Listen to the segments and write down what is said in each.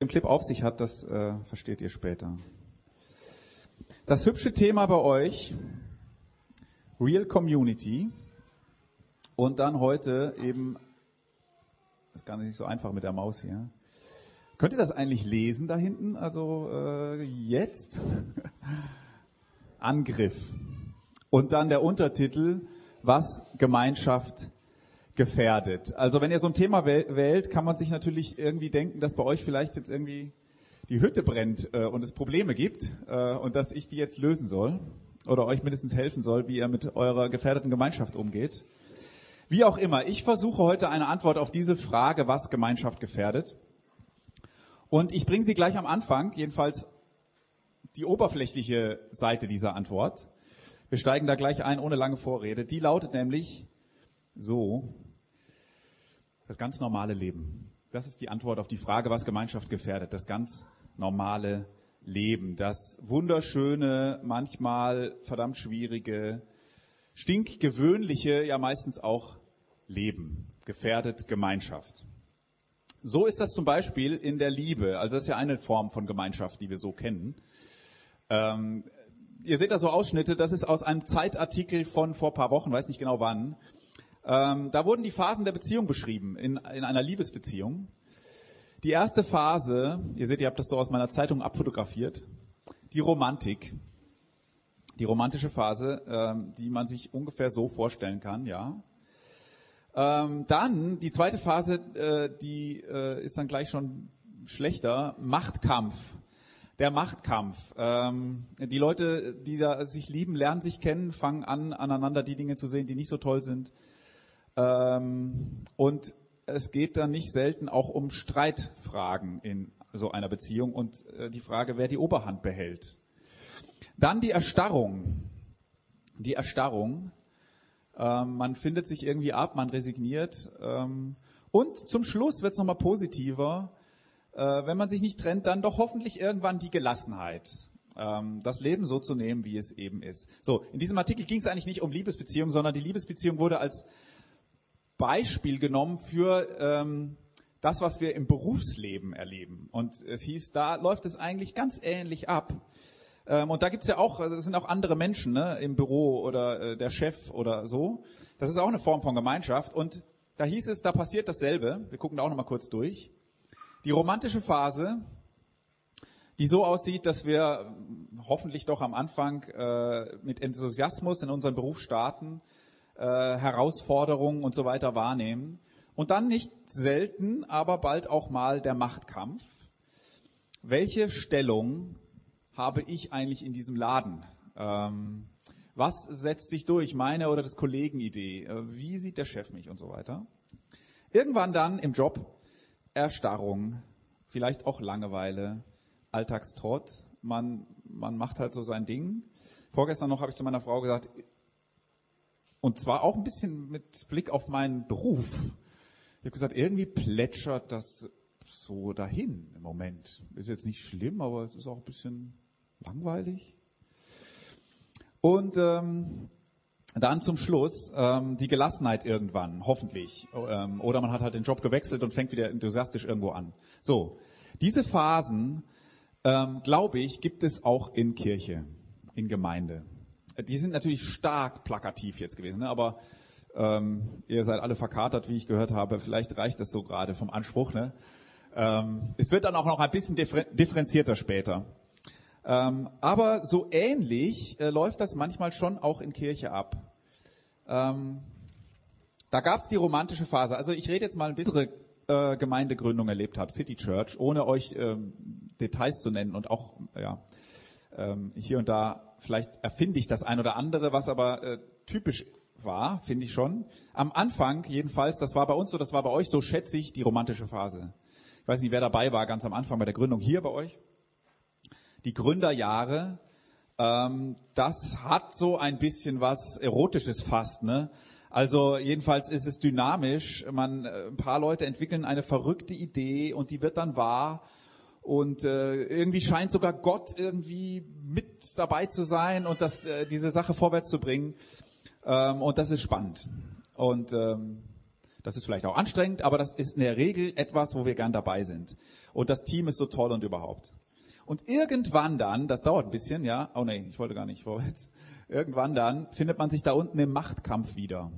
dem Clip auf sich hat, das äh, versteht ihr später. Das hübsche Thema bei euch, Real Community. Und dann heute eben, das ist gar nicht so einfach mit der Maus hier. Könnt ihr das eigentlich lesen da hinten? Also äh, jetzt Angriff. Und dann der Untertitel, was Gemeinschaft gefährdet. Also wenn ihr so ein Thema wählt, kann man sich natürlich irgendwie denken, dass bei euch vielleicht jetzt irgendwie die Hütte brennt äh, und es Probleme gibt äh, und dass ich die jetzt lösen soll oder euch mindestens helfen soll, wie ihr mit eurer gefährdeten Gemeinschaft umgeht. Wie auch immer, ich versuche heute eine Antwort auf diese Frage, was Gemeinschaft gefährdet. Und ich bringe sie gleich am Anfang, jedenfalls die oberflächliche Seite dieser Antwort. Wir steigen da gleich ein, ohne lange Vorrede. Die lautet nämlich so, das ganz normale Leben. Das ist die Antwort auf die Frage, was Gemeinschaft gefährdet. Das ganz normale Leben. Das wunderschöne, manchmal verdammt schwierige, stinkgewöhnliche, ja meistens auch Leben. Gefährdet Gemeinschaft. So ist das zum Beispiel in der Liebe. Also das ist ja eine Form von Gemeinschaft, die wir so kennen. Ähm, ihr seht da so Ausschnitte, das ist aus einem Zeitartikel von vor paar Wochen, weiß nicht genau wann. Ähm, da wurden die Phasen der Beziehung beschrieben, in, in einer Liebesbeziehung. Die erste Phase, ihr seht, ihr habt das so aus meiner Zeitung abfotografiert, die Romantik. Die romantische Phase, ähm, die man sich ungefähr so vorstellen kann, ja. Ähm, dann die zweite Phase, äh, die äh, ist dann gleich schon schlechter, Machtkampf. Der Machtkampf. Ähm, die Leute, die da sich lieben, lernen sich kennen, fangen an, aneinander die Dinge zu sehen, die nicht so toll sind. Ähm, und es geht dann nicht selten auch um Streitfragen in so einer Beziehung und äh, die Frage, wer die Oberhand behält. Dann die Erstarrung. Die Erstarrung. Ähm, man findet sich irgendwie ab, man resigniert. Ähm, und zum Schluss wird es nochmal positiver. Äh, wenn man sich nicht trennt, dann doch hoffentlich irgendwann die Gelassenheit ähm, das Leben so zu nehmen, wie es eben ist. So, in diesem Artikel ging es eigentlich nicht um Liebesbeziehungen, sondern die Liebesbeziehung wurde als Beispiel genommen für ähm, das, was wir im Berufsleben erleben. Und es hieß, da läuft es eigentlich ganz ähnlich ab. Ähm, und da gibt's ja auch, also das sind auch andere Menschen ne, im Büro oder äh, der Chef oder so. Das ist auch eine Form von Gemeinschaft. Und da hieß es, da passiert dasselbe. Wir gucken da auch nochmal kurz durch. Die romantische Phase, die so aussieht, dass wir hoffentlich doch am Anfang äh, mit Enthusiasmus in unseren Beruf starten, äh, Herausforderungen und so weiter wahrnehmen. Und dann nicht selten, aber bald auch mal der Machtkampf. Welche Stellung habe ich eigentlich in diesem Laden? Ähm, was setzt sich durch, meine oder des Kollegen Idee? Äh, wie sieht der Chef mich und so weiter? Irgendwann dann im Job Erstarrung, vielleicht auch Langeweile, Alltagstrott. Man, man macht halt so sein Ding. Vorgestern noch habe ich zu meiner Frau gesagt, und zwar auch ein bisschen mit Blick auf meinen Beruf. Ich habe gesagt, irgendwie plätschert das so dahin im Moment. Ist jetzt nicht schlimm, aber es ist auch ein bisschen langweilig. Und ähm, dann zum Schluss ähm, die Gelassenheit irgendwann, hoffentlich. Ähm, oder man hat halt den Job gewechselt und fängt wieder enthusiastisch irgendwo an. So, diese Phasen, ähm, glaube ich, gibt es auch in Kirche, in Gemeinde die sind natürlich stark plakativ jetzt gewesen, ne? aber ähm, ihr seid alle verkatert, wie ich gehört habe. Vielleicht reicht das so gerade vom Anspruch. Ne? Ähm, es wird dann auch noch ein bisschen differenzierter später. Ähm, aber so ähnlich äh, läuft das manchmal schon auch in Kirche ab. Ähm, da gab es die romantische Phase. Also ich rede jetzt mal ein bisschen äh, Gemeindegründung erlebt habe, City Church, ohne euch ähm, Details zu nennen und auch ja, ähm, hier und da Vielleicht erfinde ich das ein oder andere, was aber äh, typisch war, finde ich schon. Am Anfang jedenfalls, das war bei uns so, das war bei euch so, schätze ich, die romantische Phase. Ich weiß nicht, wer dabei war ganz am Anfang bei der Gründung hier bei euch. Die Gründerjahre, ähm, das hat so ein bisschen was Erotisches fast, ne? Also jedenfalls ist es dynamisch. Man, äh, ein paar Leute entwickeln eine verrückte Idee und die wird dann wahr und äh, irgendwie scheint sogar Gott irgendwie mit dabei zu sein und das, äh, diese Sache vorwärts zu bringen. Ähm, und das ist spannend. Und ähm, Das ist vielleicht auch anstrengend, aber das ist in der Regel etwas, wo wir gern dabei sind. Und das Team ist so toll und überhaupt. Und irgendwann dann, das dauert ein bisschen, ja, oh nee, ich wollte gar nicht vorwärts. Irgendwann dann findet man sich da unten im Machtkampf wieder.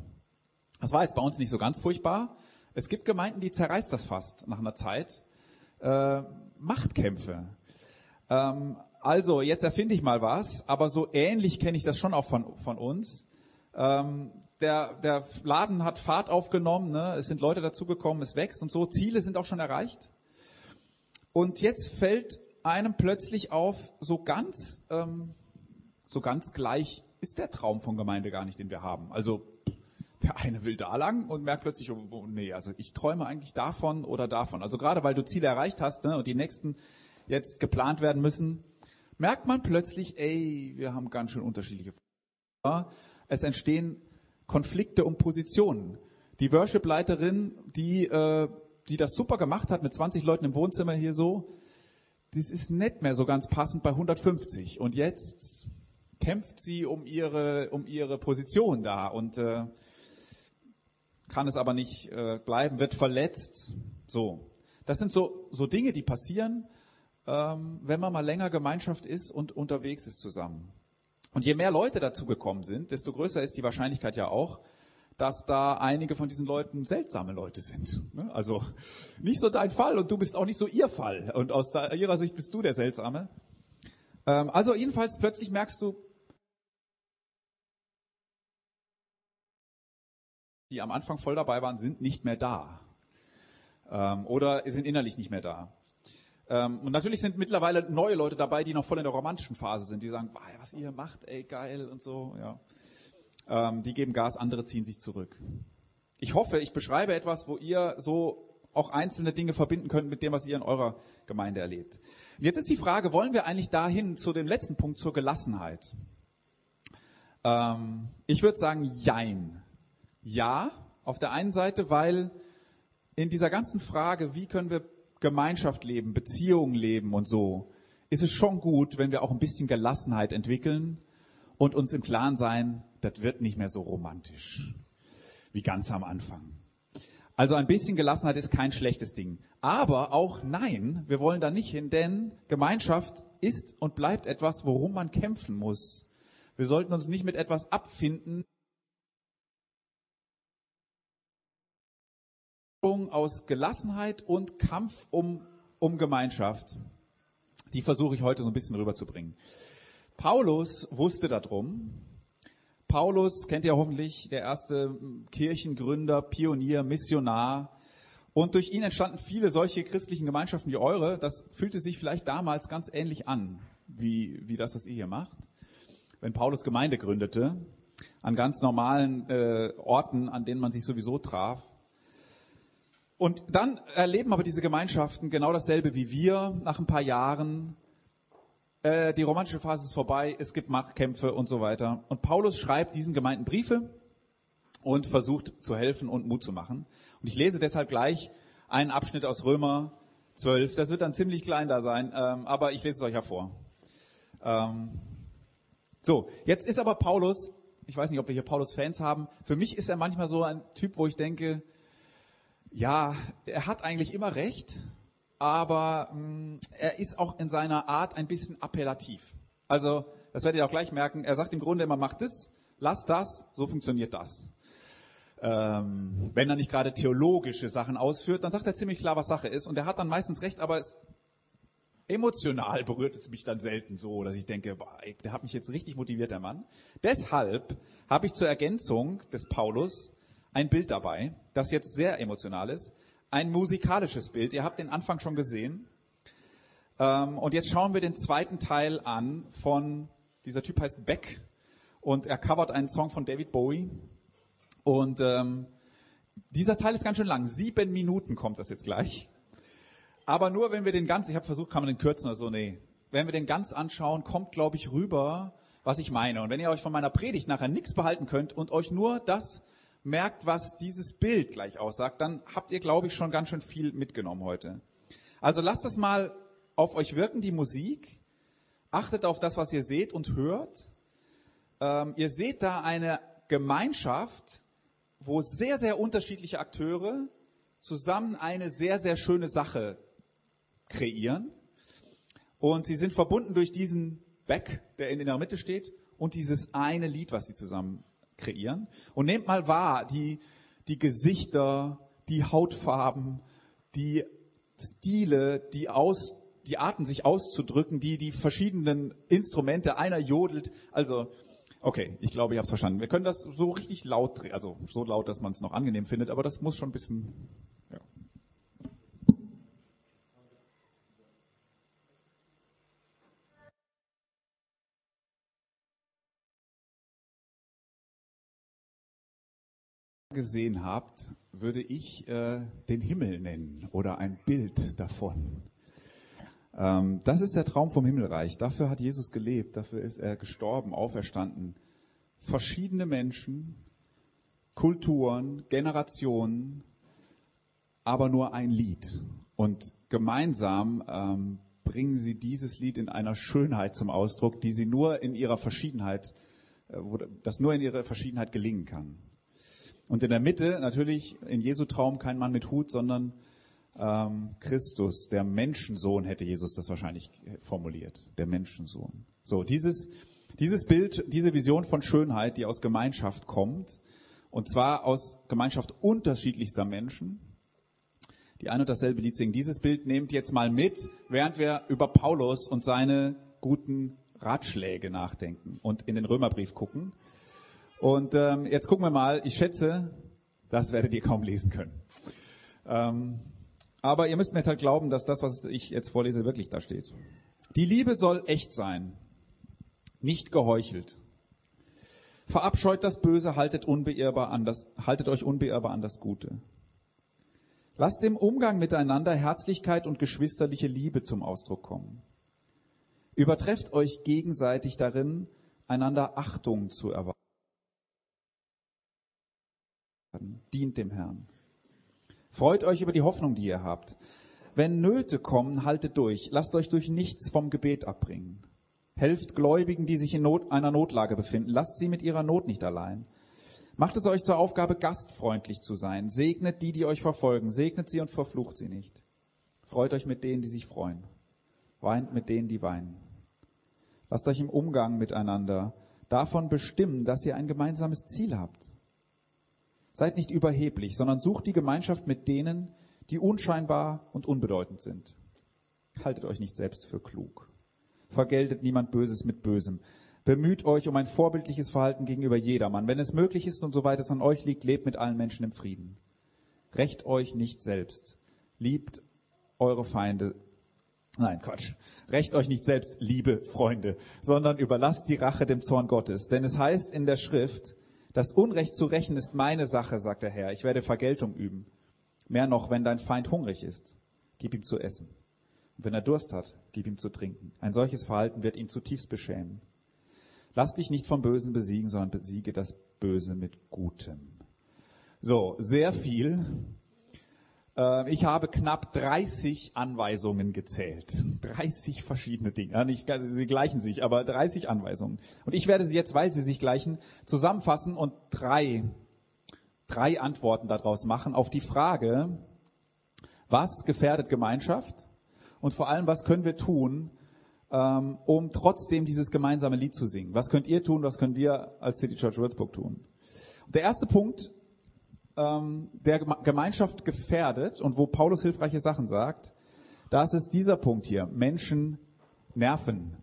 Das war jetzt bei uns nicht so ganz furchtbar. Es gibt Gemeinden, die zerreißt das fast nach einer Zeit. Äh, Machtkämpfe. Ähm, also, jetzt erfinde ich mal was, aber so ähnlich kenne ich das schon auch von, von uns. Ähm, der, der Laden hat Fahrt aufgenommen, ne? es sind Leute dazugekommen, es wächst und so. Ziele sind auch schon erreicht. Und jetzt fällt einem plötzlich auf, so ganz, ähm, so ganz gleich ist der Traum von Gemeinde gar nicht, den wir haben. Also der eine will da lang und merkt plötzlich, oh, oh, nee, also ich träume eigentlich davon oder davon. Also gerade weil du Ziele erreicht hast ne, und die nächsten jetzt geplant werden müssen, merkt man plötzlich, ey, wir haben ganz schön unterschiedliche. Es entstehen Konflikte um Positionen. Die Worship-Leiterin, die, äh, die das super gemacht hat mit 20 Leuten im Wohnzimmer hier so, das ist nicht mehr so ganz passend bei 150. Und jetzt kämpft sie um ihre, um ihre Position da und äh, kann es aber nicht äh, bleiben, wird verletzt. So. Das sind so, so Dinge, die passieren, ähm, wenn man mal länger Gemeinschaft ist und unterwegs ist zusammen. Und je mehr Leute dazu gekommen sind, desto größer ist die Wahrscheinlichkeit ja auch, dass da einige von diesen Leuten seltsame Leute sind. Ne? Also nicht so dein Fall und du bist auch nicht so ihr Fall. Und aus ihrer Sicht bist du der Seltsame. Ähm, also jedenfalls plötzlich merkst du, die am Anfang voll dabei waren, sind nicht mehr da. Ähm, oder sind innerlich nicht mehr da. Ähm, und natürlich sind mittlerweile neue Leute dabei, die noch voll in der romantischen Phase sind, die sagen, was ihr macht, ey, geil und so, ja. Ähm, die geben Gas, andere ziehen sich zurück. Ich hoffe, ich beschreibe etwas, wo ihr so auch einzelne Dinge verbinden könnt mit dem, was ihr in eurer Gemeinde erlebt. Und jetzt ist die Frage, wollen wir eigentlich dahin zu dem letzten Punkt, zur Gelassenheit? Ähm, ich würde sagen, jein. Ja, auf der einen Seite, weil in dieser ganzen Frage, wie können wir Gemeinschaft leben, Beziehungen leben und so, ist es schon gut, wenn wir auch ein bisschen Gelassenheit entwickeln und uns im Klaren sein, das wird nicht mehr so romantisch wie ganz am Anfang. Also ein bisschen Gelassenheit ist kein schlechtes Ding. Aber auch nein, wir wollen da nicht hin, denn Gemeinschaft ist und bleibt etwas, worum man kämpfen muss. Wir sollten uns nicht mit etwas abfinden, aus Gelassenheit und Kampf um, um Gemeinschaft. Die versuche ich heute so ein bisschen rüberzubringen. Paulus wusste darum. Paulus kennt ihr hoffentlich, der erste Kirchengründer, Pionier, Missionar. Und durch ihn entstanden viele solche christlichen Gemeinschaften wie eure. Das fühlte sich vielleicht damals ganz ähnlich an, wie, wie das, was ihr hier macht. Wenn Paulus Gemeinde gründete, an ganz normalen äh, Orten, an denen man sich sowieso traf. Und dann erleben aber diese Gemeinschaften genau dasselbe wie wir nach ein paar Jahren. Äh, die romantische Phase ist vorbei, es gibt Machtkämpfe und so weiter. Und Paulus schreibt diesen Gemeinden Briefe und versucht zu helfen und Mut zu machen. Und ich lese deshalb gleich einen Abschnitt aus Römer 12. Das wird dann ziemlich klein da sein, ähm, aber ich lese es euch hervor. Ähm, so, jetzt ist aber Paulus, ich weiß nicht, ob wir hier Paulus-Fans haben, für mich ist er manchmal so ein Typ, wo ich denke, ja, er hat eigentlich immer recht, aber mh, mm, er ist auch in seiner Art ein bisschen appellativ. Also, das werdet ihr auch gleich merken, er sagt im Grunde immer, macht das, lass das, so funktioniert das. Ähm, wenn er nicht gerade theologische Sachen ausführt, dann sagt er ziemlich klar, was Sache ist. Und er hat dann meistens recht, aber es, emotional berührt es mich dann selten so, dass ich denke, boah, der hat mich jetzt richtig motiviert, der Mann. Deshalb habe ich zur Ergänzung des Paulus ein Bild dabei, das jetzt sehr emotional ist. Ein musikalisches Bild. Ihr habt den Anfang schon gesehen. Ähm, und jetzt schauen wir den zweiten Teil an von, dieser Typ heißt Beck und er covert einen Song von David Bowie. Und ähm, dieser Teil ist ganz schön lang. Sieben Minuten kommt das jetzt gleich. Aber nur wenn wir den ganz, ich habe versucht, kann man den kürzen oder so, nee. Wenn wir den ganz anschauen, kommt, glaube ich, rüber, was ich meine. Und wenn ihr euch von meiner Predigt nachher nichts behalten könnt und euch nur das merkt, was dieses Bild gleich aussagt, dann habt ihr, glaube ich, schon ganz schön viel mitgenommen heute. Also lasst es mal auf euch wirken, die Musik. Achtet auf das, was ihr seht und hört. Ähm, ihr seht da eine Gemeinschaft, wo sehr, sehr unterschiedliche Akteure zusammen eine sehr, sehr schöne Sache kreieren. Und sie sind verbunden durch diesen Back, der in der Mitte steht, und dieses eine Lied, was sie zusammen kreieren. Und nehmt mal wahr, die, die Gesichter, die Hautfarben, die Stile, die aus, die Arten sich auszudrücken, die, die verschiedenen Instrumente, einer jodelt, also, okay, ich glaube, ihr habt es verstanden. Wir können das so richtig laut, also so laut, dass man es noch angenehm findet, aber das muss schon ein bisschen gesehen habt, würde ich äh, den Himmel nennen oder ein Bild davon. Ähm, das ist der Traum vom Himmelreich. Dafür hat Jesus gelebt, dafür ist er gestorben, auferstanden. Verschiedene Menschen, Kulturen, Generationen, aber nur ein Lied. Und gemeinsam ähm, bringen sie dieses Lied in einer Schönheit zum Ausdruck, die sie nur in ihrer Verschiedenheit, äh, das nur in ihrer Verschiedenheit gelingen kann. Und in der Mitte natürlich in Jesu Traum kein Mann mit Hut, sondern ähm, Christus, der Menschensohn, hätte Jesus das wahrscheinlich formuliert. Der Menschensohn. So, dieses, dieses Bild, diese Vision von Schönheit, die aus Gemeinschaft kommt, und zwar aus Gemeinschaft unterschiedlichster Menschen, die ein und dasselbe Lied singen. Dieses Bild nehmt jetzt mal mit, während wir über Paulus und seine guten Ratschläge nachdenken und in den Römerbrief gucken. Und ähm, jetzt gucken wir mal, ich schätze, das werdet ihr kaum lesen können. Ähm, aber ihr müsst mir jetzt halt glauben, dass das, was ich jetzt vorlese, wirklich da steht. Die Liebe soll echt sein, nicht geheuchelt. Verabscheut das Böse, haltet, unbeirrbar an das, haltet euch unbeirrbar an das Gute. Lasst im Umgang miteinander Herzlichkeit und geschwisterliche Liebe zum Ausdruck kommen. Übertrefft euch gegenseitig darin, einander Achtung zu erwarten dient dem Herrn. Freut euch über die Hoffnung, die ihr habt. Wenn Nöte kommen, haltet durch. Lasst euch durch nichts vom Gebet abbringen. Helft Gläubigen, die sich in Not, einer Notlage befinden. Lasst sie mit ihrer Not nicht allein. Macht es euch zur Aufgabe, gastfreundlich zu sein. Segnet die, die euch verfolgen. Segnet sie und verflucht sie nicht. Freut euch mit denen, die sich freuen. Weint mit denen, die weinen. Lasst euch im Umgang miteinander davon bestimmen, dass ihr ein gemeinsames Ziel habt. Seid nicht überheblich, sondern sucht die Gemeinschaft mit denen, die unscheinbar und unbedeutend sind. Haltet euch nicht selbst für klug. Vergeltet niemand Böses mit Bösem. Bemüht euch um ein vorbildliches Verhalten gegenüber jedermann. Wenn es möglich ist und soweit es an euch liegt, lebt mit allen Menschen im Frieden. Recht euch nicht selbst. Liebt eure Feinde. Nein, Quatsch. Recht euch nicht selbst, liebe Freunde, sondern überlasst die Rache dem Zorn Gottes. Denn es heißt in der Schrift, das Unrecht zu rächen ist meine Sache, sagt der Herr. Ich werde Vergeltung üben. Mehr noch, wenn dein Feind hungrig ist, gib ihm zu essen. Und wenn er Durst hat, gib ihm zu trinken. Ein solches Verhalten wird ihn zutiefst beschämen. Lass dich nicht vom Bösen besiegen, sondern besiege das Böse mit Gutem. So, sehr viel ich habe knapp 30 Anweisungen gezählt. 30 verschiedene Dinge. Nicht, sie gleichen sich, aber 30 Anweisungen. Und ich werde sie jetzt, weil sie sich gleichen, zusammenfassen und drei, drei Antworten daraus machen auf die Frage, was gefährdet Gemeinschaft? Und vor allem, was können wir tun, ähm, um trotzdem dieses gemeinsame Lied zu singen? Was könnt ihr tun? Was können wir als City Church Würzburg tun? Der erste Punkt ähm, der Gemeinschaft gefährdet und wo Paulus hilfreiche Sachen sagt, das ist dieser Punkt hier. Menschen nerven.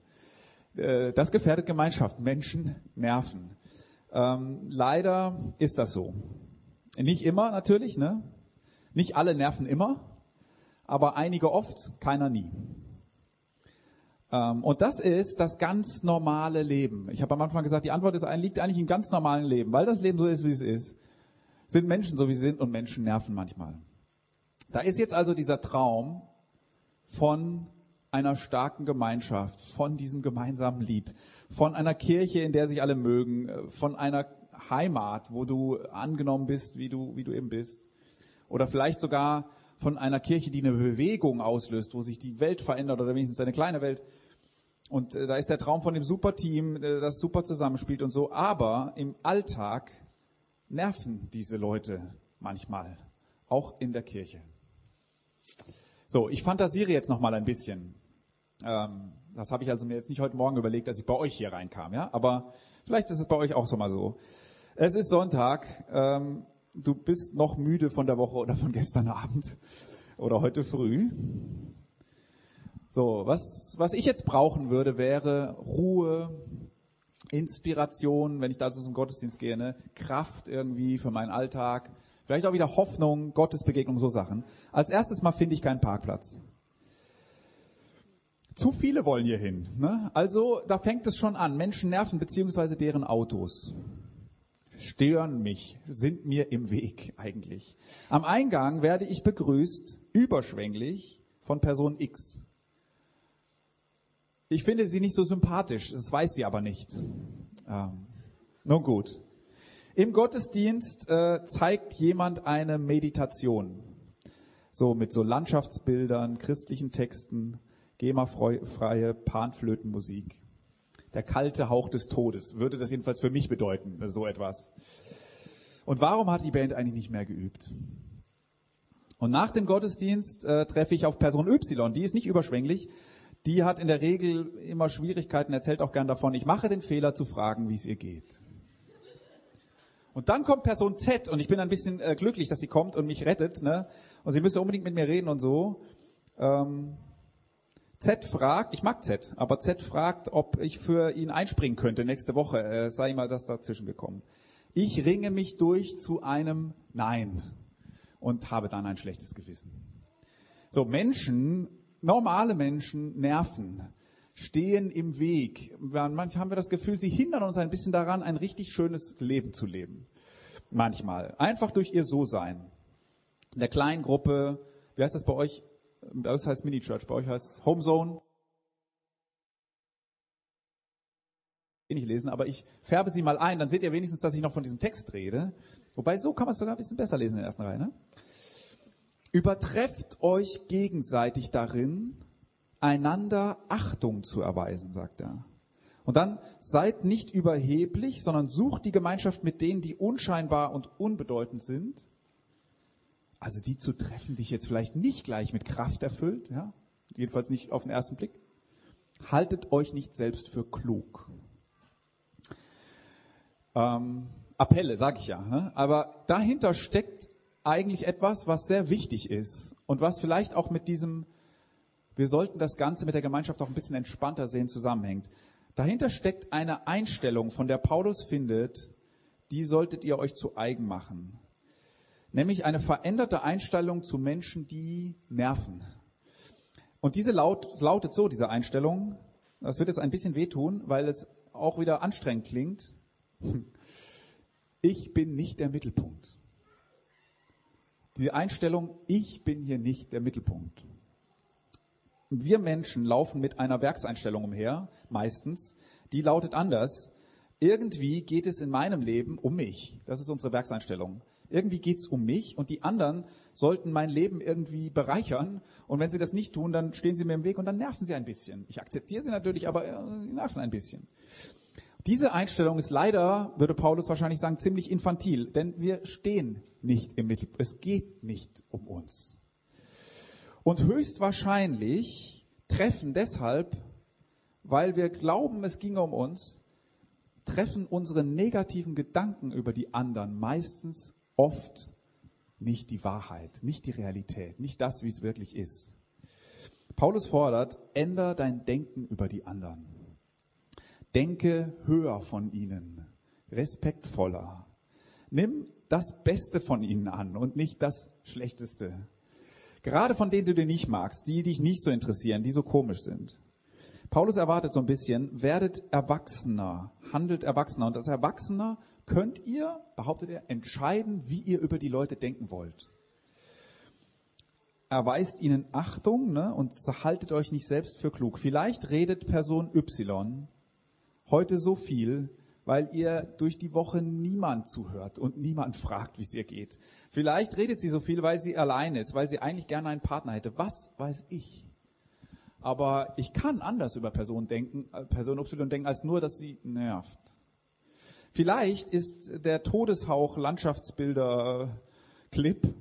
Äh, das gefährdet Gemeinschaft. Menschen nerven. Ähm, leider ist das so. Nicht immer natürlich, ne? Nicht alle nerven immer, aber einige oft, keiner nie. Ähm, und das ist das ganz normale Leben. Ich habe am Anfang gesagt, die Antwort ist, liegt eigentlich im ganz normalen Leben, weil das Leben so ist, wie es ist sind Menschen so wie sie sind und Menschen nerven manchmal. Da ist jetzt also dieser Traum von einer starken Gemeinschaft, von diesem gemeinsamen Lied, von einer Kirche, in der sich alle mögen, von einer Heimat, wo du angenommen bist, wie du, wie du eben bist. Oder vielleicht sogar von einer Kirche, die eine Bewegung auslöst, wo sich die Welt verändert oder wenigstens eine kleine Welt. Und äh, da ist der Traum von dem Superteam, äh, das super zusammenspielt und so. Aber im Alltag nerven diese Leute manchmal, auch in der Kirche. So, ich fantasiere jetzt noch mal ein bisschen. Ähm, das habe ich also mir jetzt nicht heute Morgen überlegt, als ich bei euch hier reinkam, ja. Aber vielleicht ist es bei euch auch so mal so. Es ist Sonntag. Ähm, du bist noch müde von der Woche oder von gestern Abend oder heute früh. So, was, was ich jetzt brauchen würde, wäre Ruhe, Inspiration, wenn ich da so zum Gottesdienst gehe, ne? Kraft irgendwie für meinen Alltag, vielleicht auch wieder Hoffnung, Gottesbegegnung, so Sachen. Als erstes mal finde ich keinen Parkplatz. Zu viele wollen hier hin. Ne? Also da fängt es schon an. Menschen nerven beziehungsweise deren Autos. Stören mich, sind mir im Weg eigentlich. Am Eingang werde ich begrüßt, überschwänglich, von Person X. Ich finde sie nicht so sympathisch, das weiß sie aber nicht. Ähm, nun gut. Im Gottesdienst äh, zeigt jemand eine Meditation. So mit so Landschaftsbildern, christlichen Texten. GEMA-freie Panflötenmusik. Der kalte Hauch des Todes würde das jedenfalls für mich bedeuten, so etwas. Und warum hat die Band eigentlich nicht mehr geübt? Und nach dem Gottesdienst äh, treffe ich auf Person Y, die ist nicht überschwänglich, die hat in der Regel immer Schwierigkeiten, erzählt auch gern davon, ich mache den Fehler zu fragen, wie es ihr geht. Und dann kommt Person Z und ich bin ein bisschen äh, glücklich, dass sie kommt und mich rettet. Ne? Und sie müsste unbedingt mit mir reden und so. Ähm, Z fragt, ich mag Z, aber Z fragt, ob ich für ihn einspringen könnte nächste Woche. Äh, sei mal das dazwischen gekommen. Ich ringe mich durch zu einem Nein und habe dann ein schlechtes Gewissen. So, Menschen, normale Menschen nerven, stehen im Weg. Manchmal haben wir das Gefühl, sie hindern uns ein bisschen daran, ein richtig schönes Leben zu leben. Manchmal. Einfach durch ihr So-Sein. In der kleinen Gruppe, wie heißt das bei euch? Bei uns heißt Mini-Church, bei euch heißt Homezone. nicht lesen, aber ich färbe sie mal ein, dann seht ihr wenigstens, dass ich noch von diesem Text rede. Wobei, so kann man es sogar ein bisschen besser lesen in der ersten Reihe. Ne? Übertrefft euch gegenseitig darin, einander Achtung zu erweisen, sagt er. Und dann seid nicht überheblich, sondern sucht die Gemeinschaft mit denen, die unscheinbar und unbedeutend sind, also die zu treffen, die ich jetzt vielleicht nicht gleich mit Kraft erfüllt, ja, jedenfalls nicht auf den ersten Blick. Haltet euch nicht selbst für klug. Ähm, Appelle, sag ich ja. Ne? Aber dahinter steckt eigentlich etwas, was sehr wichtig ist und was vielleicht auch mit diesem, wir sollten das Ganze mit der Gemeinschaft auch ein bisschen entspannter sehen, zusammenhängt. Dahinter steckt eine Einstellung, von der Paulus findet, die solltet ihr euch zu eigen machen nämlich eine veränderte Einstellung zu Menschen, die nerven. Und diese laut, lautet so, diese Einstellung, das wird jetzt ein bisschen wehtun, weil es auch wieder anstrengend klingt. Ich bin nicht der Mittelpunkt. Die Einstellung, ich bin hier nicht der Mittelpunkt. Wir Menschen laufen mit einer Werkseinstellung umher, meistens. Die lautet anders. Irgendwie geht es in meinem Leben um mich. Das ist unsere Werkseinstellung. Irgendwie geht's um mich und die anderen sollten mein Leben irgendwie bereichern. Und wenn sie das nicht tun, dann stehen sie mir im Weg und dann nerven sie ein bisschen. Ich akzeptiere sie natürlich, aber äh, sie nerven ein bisschen. Diese Einstellung ist leider, würde Paulus wahrscheinlich sagen, ziemlich infantil, denn wir stehen nicht im Mittelpunkt. Es geht nicht um uns. Und höchstwahrscheinlich treffen deshalb, weil wir glauben, es ginge um uns, treffen unsere negativen Gedanken über die anderen meistens oft nicht die Wahrheit, nicht die Realität, nicht das, wie es wirklich ist. Paulus fordert, änder dein Denken über die anderen. Denke höher von ihnen, respektvoller. Nimm das Beste von ihnen an und nicht das Schlechteste. Gerade von denen du dir nicht magst, die dich nicht so interessieren, die so komisch sind. Paulus erwartet so ein bisschen, werdet erwachsener, handelt erwachsener. Und als Erwachsener könnt ihr, behauptet er, entscheiden, wie ihr über die Leute denken wollt. Erweist ihnen Achtung ne, und haltet euch nicht selbst für klug. Vielleicht redet Person Y heute so viel, weil ihr durch die Woche niemand zuhört und niemand fragt, wie es ihr geht. Vielleicht redet sie so viel, weil sie allein ist, weil sie eigentlich gerne einen Partner hätte. Was weiß ich? Aber ich kann anders über Person denken, äh, Person Y denken, als nur, dass sie nervt. Vielleicht ist der Todeshauch Landschaftsbilder Clip,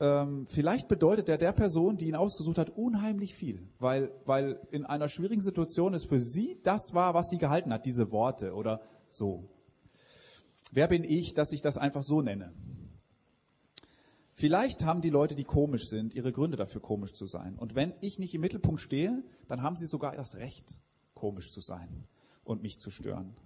ähm, vielleicht bedeutet er der Person, die ihn ausgesucht hat, unheimlich viel, weil, weil in einer schwierigen Situation es für sie das war, was sie gehalten hat, diese Worte oder so. Wer bin ich, dass ich das einfach so nenne? Vielleicht haben die Leute, die komisch sind, ihre Gründe dafür, komisch zu sein. Und wenn ich nicht im Mittelpunkt stehe, dann haben sie sogar das Recht, komisch zu sein und mich zu stören.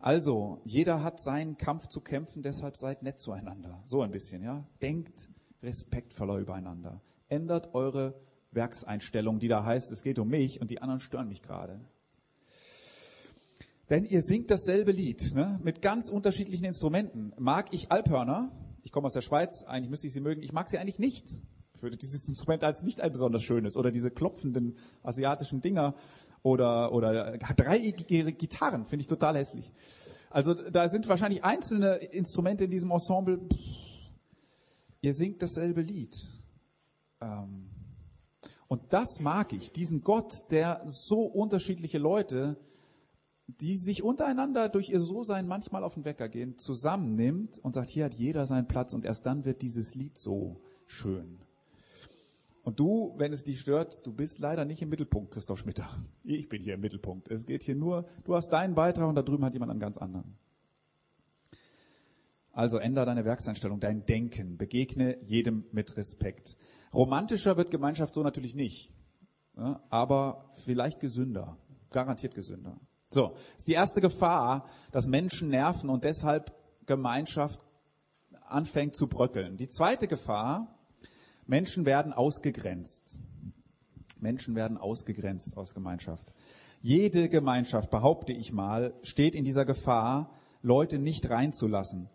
Also, jeder hat seinen Kampf zu kämpfen, deshalb seid nett zueinander. So ein bisschen, ja. Denkt respektvoller übereinander. Ändert eure Werkseinstellung, die da heißt, es geht um mich und die anderen stören mich gerade. Denn ihr singt dasselbe Lied, ne? mit ganz unterschiedlichen Instrumenten. Mag ich Alphörner? Ich komme aus der Schweiz, eigentlich müsste ich sie mögen. Ich mag sie eigentlich nicht. Ich würde dieses Instrument als nicht ein besonders schönes. Oder diese klopfenden asiatischen Dinger oder, oder dreieckige Gitarren, finde ich total hässlich. Also da sind wahrscheinlich einzelne Instrumente in diesem Ensemble. Ihr singt dasselbe Lied. Ähm, und das mag ich, diesen Gott, der so unterschiedliche Leute, die sich untereinander durch ihr So-Sein manchmal auf den Wecker gehen, zusammennimmt und sagt, hier hat jeder seinen Platz und erst dann wird dieses Lied so schön. Und du, wenn es dich stört, du bist leider nicht im Mittelpunkt, Christoph Schmitter. Ich bin hier im Mittelpunkt. Es geht hier nur, du hast deinen Beitrag und da drüben hat jemand einen ganz anderen. Also ändere deine Werkseinstellung, dein Denken, begegne jedem mit Respekt. Romantischer wird Gemeinschaft so natürlich nicht, aber vielleicht gesünder, garantiert gesünder. So, ist die erste Gefahr, dass Menschen nerven und deshalb Gemeinschaft anfängt zu bröckeln. Die zweite Gefahr, Menschen werden ausgegrenzt. Menschen werden ausgegrenzt aus Gemeinschaft. Jede Gemeinschaft, behaupte ich mal, steht in dieser Gefahr, Leute nicht reinzulassen.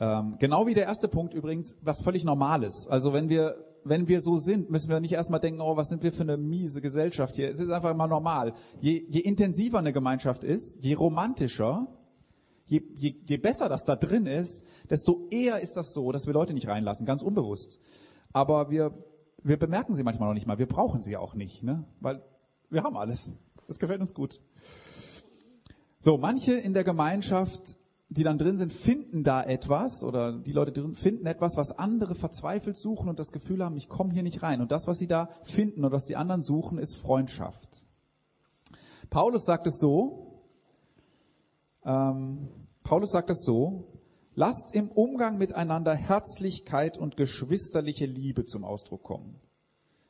Ähm, genau wie der erste Punkt übrigens, was völlig Normales. Also wenn wir, wenn wir so sind, müssen wir nicht erstmal denken, oh, was sind wir für eine miese Gesellschaft hier. Es ist einfach mal normal. Je, je intensiver eine Gemeinschaft ist, je romantischer, je, je, je besser das da drin ist, desto eher ist das so, dass wir Leute nicht reinlassen, ganz unbewusst aber wir, wir bemerken sie manchmal noch nicht mal. Wir brauchen sie auch nicht, ne? weil wir haben alles. Das gefällt uns gut. So, manche in der Gemeinschaft, die dann drin sind, finden da etwas oder die Leute drin finden etwas, was andere verzweifelt suchen und das Gefühl haben, ich komme hier nicht rein. Und das, was sie da finden und was die anderen suchen, ist Freundschaft. Paulus sagt es so, ähm, Paulus sagt es so, Lasst im Umgang miteinander Herzlichkeit und geschwisterliche Liebe zum Ausdruck kommen.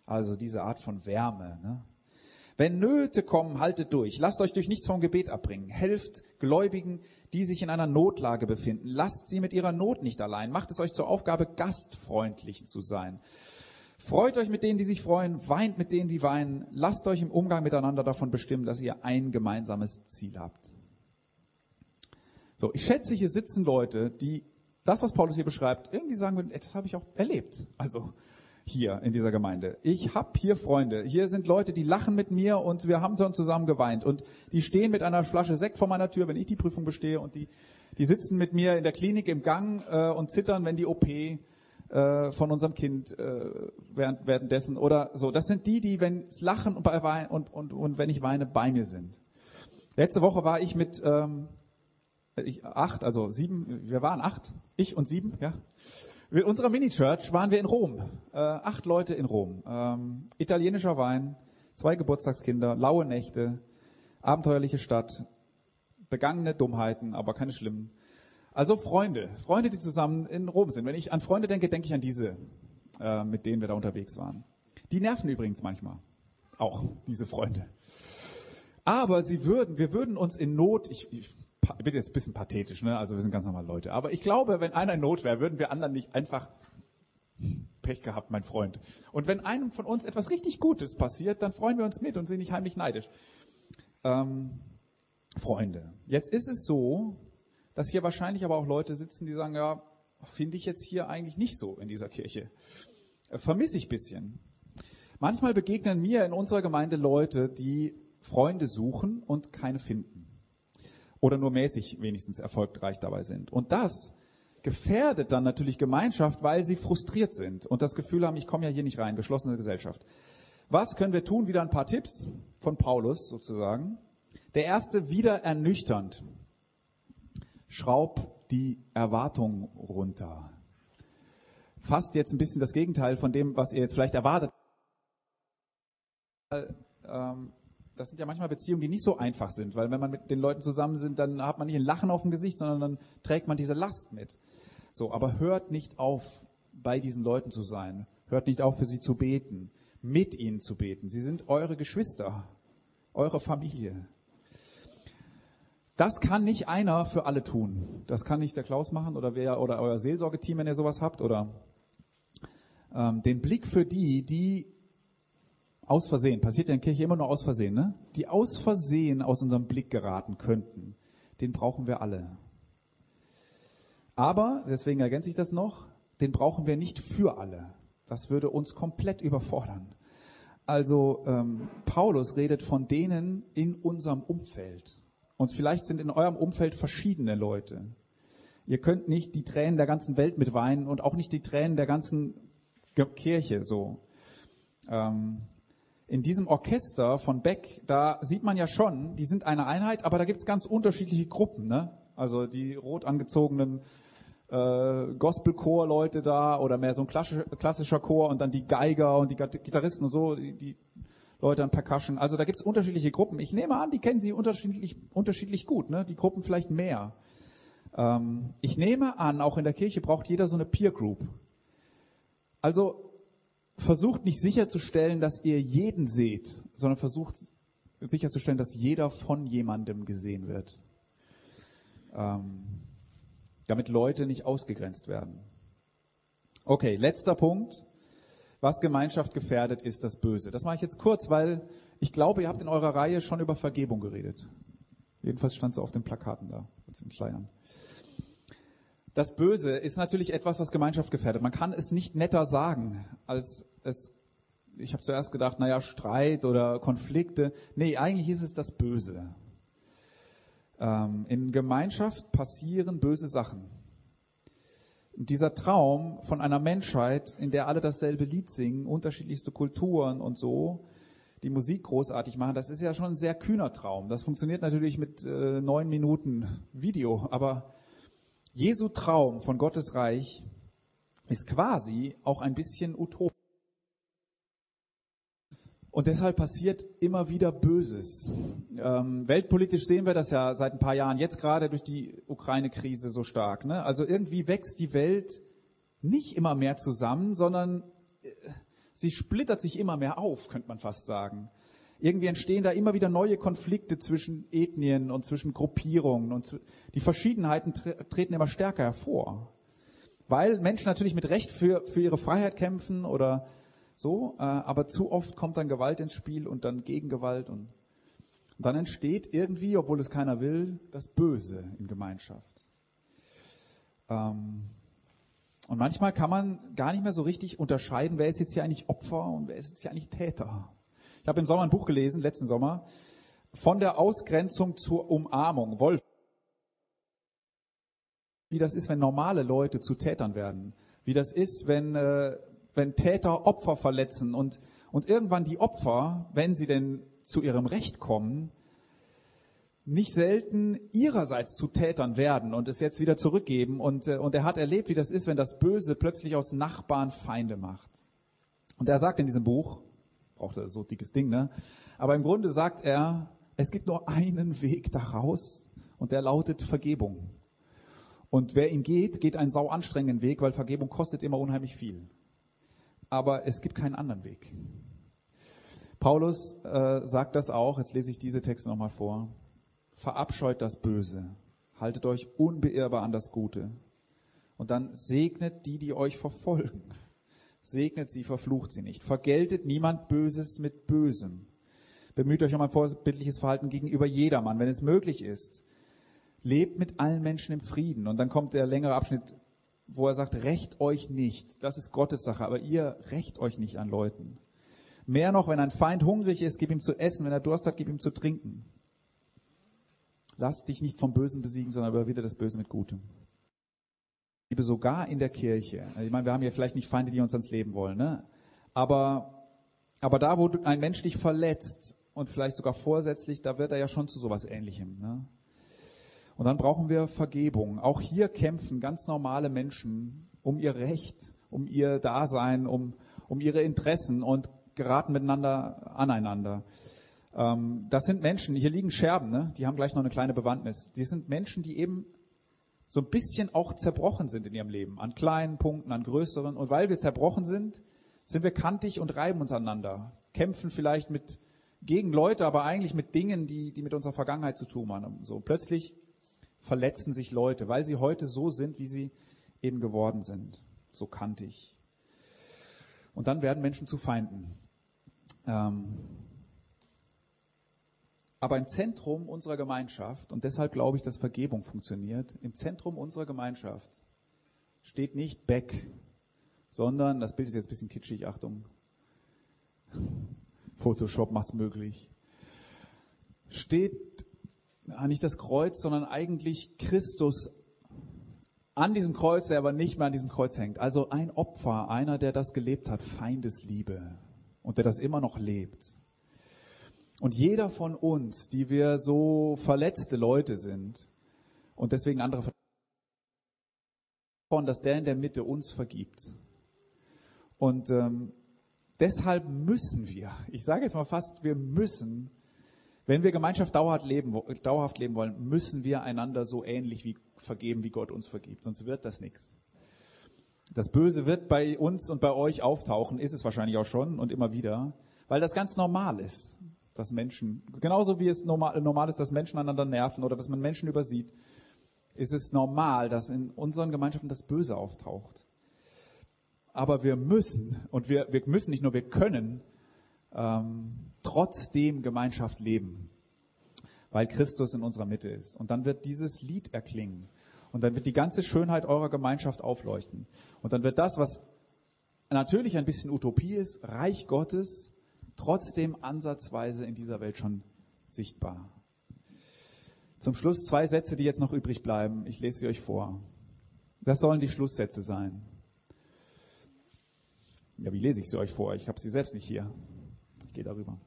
Also diese Art von Wärme. Ne? Wenn Nöte kommen, haltet durch. Lasst euch durch nichts vom Gebet abbringen. Helft Gläubigen, die sich in einer Notlage befinden. Lasst sie mit ihrer Not nicht allein. Macht es euch zur Aufgabe, gastfreundlich zu sein. Freut euch mit denen, die sich freuen. Weint mit denen, die weinen. Lasst euch im Umgang miteinander davon bestimmen, dass ihr ein gemeinsames Ziel habt. So, ich schätze, hier sitzen Leute, die das, was Paulus hier beschreibt, irgendwie sagen würden, das habe ich auch erlebt. Also hier in dieser Gemeinde. Ich habe hier Freunde. Hier sind Leute, die lachen mit mir und wir haben schon zusammen geweint. Und die stehen mit einer Flasche Sekt vor meiner Tür, wenn ich die Prüfung bestehe. Und die, die sitzen mit mir in der Klinik im Gang äh, und zittern, wenn die OP äh, von unserem Kind äh, während, währenddessen oder so. Das sind die, die, wenn es lachen und, bei, und, und, und wenn ich weine, bei mir sind. Letzte Woche war ich mit ähm, ich, acht, also sieben, wir waren acht, ich und sieben, ja. Mit unserer Mini-Church waren wir in Rom. Äh, acht Leute in Rom. Ähm, italienischer Wein, zwei Geburtstagskinder, laue Nächte, abenteuerliche Stadt, begangene Dummheiten, aber keine schlimmen. Also Freunde, Freunde, die zusammen in Rom sind. Wenn ich an Freunde denke, denke ich an diese, äh, mit denen wir da unterwegs waren. Die nerven übrigens manchmal. Auch diese Freunde. Aber sie würden, wir würden uns in Not, ich, ich ich bin jetzt ein bisschen pathetisch, ne? also wir sind ganz normale Leute. Aber ich glaube, wenn einer in Not wäre, würden wir anderen nicht einfach Pech gehabt, mein Freund. Und wenn einem von uns etwas richtig Gutes passiert, dann freuen wir uns mit und sind nicht heimlich neidisch. Ähm, Freunde, jetzt ist es so, dass hier wahrscheinlich aber auch Leute sitzen, die sagen, ja, finde ich jetzt hier eigentlich nicht so in dieser Kirche. Äh, vermisse ich bisschen. Manchmal begegnen mir in unserer Gemeinde Leute, die Freunde suchen und keine finden oder nur mäßig wenigstens erfolgreich dabei sind. Und das gefährdet dann natürlich Gemeinschaft, weil sie frustriert sind und das Gefühl haben, ich komme ja hier nicht rein, geschlossene Gesellschaft. Was können wir tun? Wieder ein paar Tipps von Paulus sozusagen. Der erste, wieder ernüchternd. schraub die Erwartung runter. Fast jetzt ein bisschen das Gegenteil von dem, was ihr jetzt vielleicht erwartet. Ähm, das sind ja manchmal Beziehungen, die nicht so einfach sind, weil wenn man mit den Leuten zusammen sind, dann hat man nicht ein Lachen auf dem Gesicht, sondern dann trägt man diese Last mit. So, aber hört nicht auf, bei diesen Leuten zu sein. Hört nicht auf, für sie zu beten, mit ihnen zu beten. Sie sind eure Geschwister, eure Familie. Das kann nicht einer für alle tun. Das kann nicht der Klaus machen oder wer oder euer Seelsorgeteam, wenn ihr sowas habt oder ähm, den Blick für die, die aus Versehen, passiert ja in Kirche immer nur aus Versehen, ne? Die aus Versehen aus unserem Blick geraten könnten, den brauchen wir alle. Aber, deswegen ergänze ich das noch, den brauchen wir nicht für alle. Das würde uns komplett überfordern. Also ähm, Paulus redet von denen in unserem Umfeld. Und vielleicht sind in eurem Umfeld verschiedene Leute. Ihr könnt nicht die Tränen der ganzen Welt mit weinen und auch nicht die Tränen der ganzen Kirche so. Ähm, in diesem Orchester von Beck, da sieht man ja schon, die sind eine Einheit, aber da gibt es ganz unterschiedliche Gruppen. Ne? Also die rot angezogenen äh, Gospelchor-Leute da oder mehr so ein klassischer Chor und dann die Geiger und die Gitarristen und so, die, die Leute an Percussion. Also da gibt es unterschiedliche Gruppen. Ich nehme an, die kennen sie unterschiedlich, unterschiedlich gut, ne? die Gruppen vielleicht mehr. Ähm, ich nehme an, auch in der Kirche braucht jeder so eine Peer Group. Also versucht nicht sicherzustellen, dass ihr jeden seht, sondern versucht sicherzustellen, dass jeder von jemandem gesehen wird. Ähm, damit Leute nicht ausgegrenzt werden. Okay, letzter Punkt. Was Gemeinschaft gefährdet, ist das Böse. Das mache ich jetzt kurz, weil ich glaube, ihr habt in eurer Reihe schon über Vergebung geredet. Jedenfalls stand es auf den Plakaten da, auf den Flyern. Das Böse ist natürlich etwas, was Gemeinschaft gefährdet. Man kann es nicht netter sagen, als es, ich habe zuerst gedacht, naja, Streit oder Konflikte. Nee, eigentlich ist es das Böse. Ähm, in Gemeinschaft passieren böse Sachen. Und dieser Traum von einer Menschheit, in der alle dasselbe Lied singen, unterschiedlichste Kulturen und so, die Musik großartig machen, das ist ja schon ein sehr kühner Traum. Das funktioniert natürlich mit äh, neun Minuten Video, aber Jesu Traum von Gottes Reich ist quasi auch ein bisschen utopisch. Und deshalb passiert immer wieder Böses. Ähm, weltpolitisch sehen wir das ja seit ein paar Jahren, jetzt gerade durch die Ukraine-Krise so stark. Ne? Also irgendwie wächst die Welt nicht immer mehr zusammen, sondern äh, sie splittert sich immer mehr auf, könnte man fast sagen. Irgendwie entstehen da immer wieder neue Konflikte zwischen Ethnien und zwischen Gruppierungen und die Verschiedenheiten treten immer stärker hervor. Weil Menschen natürlich mit Recht für, für ihre Freiheit kämpfen oder so, äh, aber zu oft kommt dann Gewalt ins Spiel und dann Gegengewalt und, und dann entsteht irgendwie, obwohl es keiner will, das Böse in Gemeinschaft. Ähm, und manchmal kann man gar nicht mehr so richtig unterscheiden, wer ist jetzt hier eigentlich Opfer und wer ist jetzt hier eigentlich Täter. Ich habe im Sommer ein Buch gelesen, letzten Sommer, von der Ausgrenzung zur Umarmung. Wolf. Wie das ist, wenn normale Leute zu Tätern werden. Wie das ist, wenn, äh, wenn Täter Opfer verletzen und, und irgendwann die Opfer, wenn sie denn zu ihrem Recht kommen, nicht selten ihrerseits zu Tätern werden und es jetzt wieder zurückgeben. Und, äh, und er hat erlebt, wie das ist, wenn das Böse plötzlich aus Nachbarn Feinde macht. Und er sagt in diesem Buch, braucht er so dickes Ding, ne? Aber im Grunde sagt er, es gibt nur einen Weg daraus und der lautet Vergebung. Und wer ihn geht, geht einen sau anstrengenden Weg, weil Vergebung kostet immer unheimlich viel. Aber es gibt keinen anderen Weg. Paulus äh, sagt das auch, jetzt lese ich diese Texte nochmal vor. Verabscheut das Böse, haltet euch unbeirrbar an das Gute und dann segnet die, die euch verfolgen segnet sie, verflucht sie nicht. Vergeltet niemand Böses mit Bösem. Bemüht euch um ein vorbildliches Verhalten gegenüber jedermann, wenn es möglich ist. Lebt mit allen Menschen im Frieden. Und dann kommt der längere Abschnitt, wo er sagt, rächt euch nicht. Das ist Gottes Sache, aber ihr rächt euch nicht an Leuten. Mehr noch, wenn ein Feind hungrig ist, gib ihm zu essen. Wenn er Durst hat, gib ihm zu trinken. Lass dich nicht vom Bösen besiegen, sondern überwinde das Böse mit Gutem. Liebe sogar in der Kirche. Ich meine, wir haben ja vielleicht nicht Feinde, die uns ans Leben wollen, ne? Aber, aber da, wo ein Mensch dich verletzt und vielleicht sogar vorsätzlich, da wird er ja schon zu sowas Ähnlichem, ne? Und dann brauchen wir Vergebung. Auch hier kämpfen ganz normale Menschen um ihr Recht, um ihr Dasein, um, um ihre Interessen und geraten miteinander aneinander. Ähm, das sind Menschen, hier liegen Scherben, ne? die haben gleich noch eine kleine Bewandtnis. Die sind Menschen, die eben so ein bisschen auch zerbrochen sind in ihrem Leben, an kleinen Punkten, an größeren. Und weil wir zerbrochen sind, sind wir kantig und reiben uns aneinander, kämpfen vielleicht mit gegen Leute, aber eigentlich mit Dingen, die, die mit unserer Vergangenheit zu tun haben. So plötzlich verletzen sich Leute, weil sie heute so sind, wie sie eben geworden sind, so kantig. Und dann werden Menschen zu Feinden. Ähm, aber im Zentrum unserer Gemeinschaft, und deshalb glaube ich, dass Vergebung funktioniert, im Zentrum unserer Gemeinschaft steht nicht Beck, sondern, das Bild ist jetzt ein bisschen kitschig, Achtung, Photoshop macht's möglich, steht nicht das Kreuz, sondern eigentlich Christus an diesem Kreuz, der aber nicht mehr an diesem Kreuz hängt. Also ein Opfer, einer, der das gelebt hat, Feindesliebe und der das immer noch lebt. Und jeder von uns, die wir so verletzte Leute sind und deswegen andere von, dass der in der Mitte uns vergibt. Und ähm, deshalb müssen wir, ich sage jetzt mal fast, wir müssen, wenn wir Gemeinschaft dauerhaft leben, dauerhaft leben wollen, müssen wir einander so ähnlich wie vergeben, wie Gott uns vergibt. Sonst wird das nichts. Das Böse wird bei uns und bei euch auftauchen, ist es wahrscheinlich auch schon und immer wieder, weil das ganz normal ist dass Menschen, genauso wie es normal, normal ist, dass Menschen einander nerven oder dass man Menschen übersieht, ist es normal, dass in unseren Gemeinschaften das Böse auftaucht. Aber wir müssen, und wir, wir müssen nicht nur, wir können ähm, trotzdem Gemeinschaft leben, weil Christus in unserer Mitte ist. Und dann wird dieses Lied erklingen. Und dann wird die ganze Schönheit eurer Gemeinschaft aufleuchten. Und dann wird das, was natürlich ein bisschen Utopie ist, Reich Gottes, trotzdem ansatzweise in dieser Welt schon sichtbar. Zum Schluss zwei Sätze, die jetzt noch übrig bleiben. Ich lese sie euch vor. Das sollen die Schlusssätze sein. Ja, wie lese ich sie euch vor? Ich habe sie selbst nicht hier. Ich gehe darüber.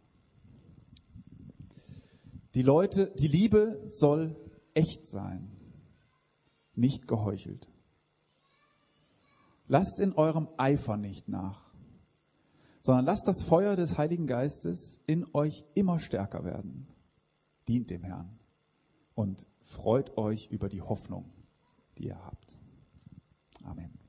Die Leute, die Liebe soll echt sein, nicht geheuchelt. Lasst in eurem Eifer nicht nach sondern lasst das Feuer des Heiligen Geistes in euch immer stärker werden. Dient dem Herrn und freut euch über die Hoffnung, die ihr habt. Amen.